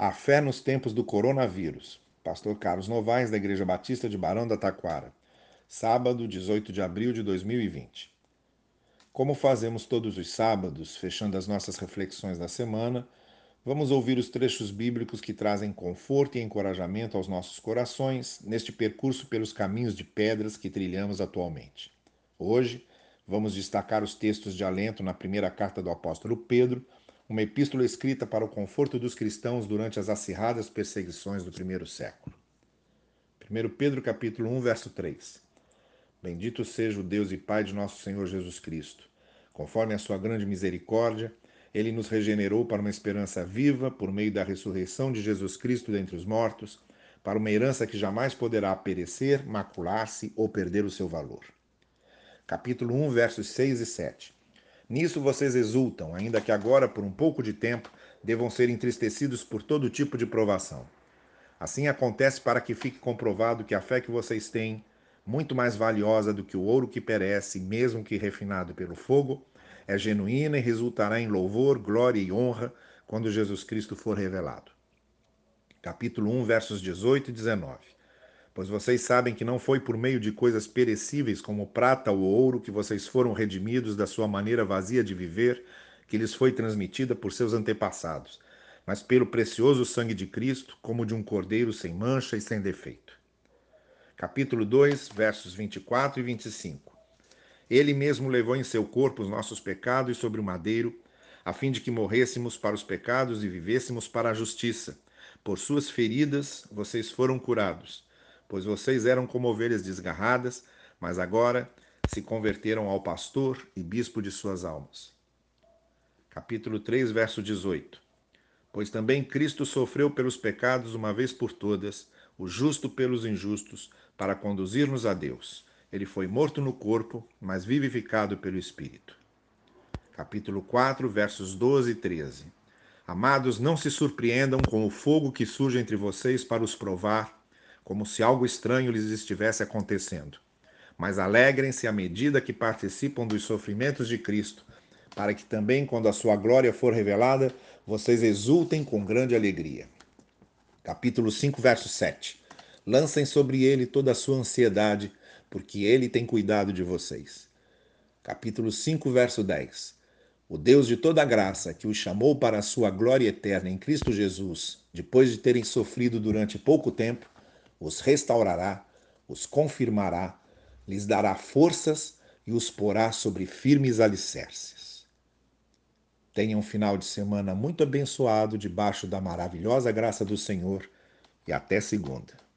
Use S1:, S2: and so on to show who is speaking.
S1: A fé nos tempos do coronavírus. Pastor Carlos Novaes, da Igreja Batista de Barão da Taquara. Sábado, 18 de abril de 2020. Como fazemos todos os sábados, fechando as nossas reflexões da semana, vamos ouvir os trechos bíblicos que trazem conforto e encorajamento aos nossos corações neste percurso pelos caminhos de pedras que trilhamos atualmente. Hoje, vamos destacar os textos de alento na primeira carta do apóstolo Pedro uma epístola escrita para o conforto dos cristãos durante as acirradas perseguições do primeiro século. 1 Pedro capítulo 1, verso 3. Bendito seja o Deus e Pai de nosso Senhor Jesus Cristo. Conforme a sua grande misericórdia, ele nos regenerou para uma esperança viva por meio da ressurreição de Jesus Cristo dentre os mortos, para uma herança que jamais poderá perecer, macular-se ou perder o seu valor. Capítulo 1, versos 6 e 7. Nisso vocês exultam, ainda que agora, por um pouco de tempo, devam ser entristecidos por todo tipo de provação. Assim acontece para que fique comprovado que a fé que vocês têm, muito mais valiosa do que o ouro que perece, mesmo que refinado pelo fogo, é genuína e resultará em louvor, glória e honra quando Jesus Cristo for revelado. Capítulo 1, versos 18 e 19 pois vocês sabem que não foi por meio de coisas perecíveis como prata ou ouro que vocês foram redimidos da sua maneira vazia de viver, que lhes foi transmitida por seus antepassados, mas pelo precioso sangue de Cristo, como de um cordeiro sem mancha e sem defeito. Capítulo 2, versos 24 e 25. Ele mesmo levou em seu corpo os nossos pecados sobre o madeiro, a fim de que morrêssemos para os pecados e vivêssemos para a justiça. Por suas feridas vocês foram curados pois vocês eram como ovelhas desgarradas, mas agora se converteram ao pastor e bispo de suas almas. Capítulo 3, verso 18. Pois também Cristo sofreu pelos pecados uma vez por todas, o justo pelos injustos, para conduzir-nos a Deus. Ele foi morto no corpo, mas vivificado pelo Espírito. Capítulo 4, versos 12 e 13. Amados, não se surpreendam com o fogo que surge entre vocês para os provar como se algo estranho lhes estivesse acontecendo. Mas alegrem-se à medida que participam dos sofrimentos de Cristo, para que também, quando a sua glória for revelada, vocês exultem com grande alegria. Capítulo 5, verso 7. Lancem sobre ele toda a sua ansiedade, porque ele tem cuidado de vocês. Capítulo 5, verso 10. O Deus de toda graça, que os chamou para a sua glória eterna em Cristo Jesus, depois de terem sofrido durante pouco tempo, os restaurará, os confirmará, lhes dará forças e os porá sobre firmes alicerces. Tenha um final de semana muito abençoado debaixo da maravilhosa graça do Senhor e até segunda.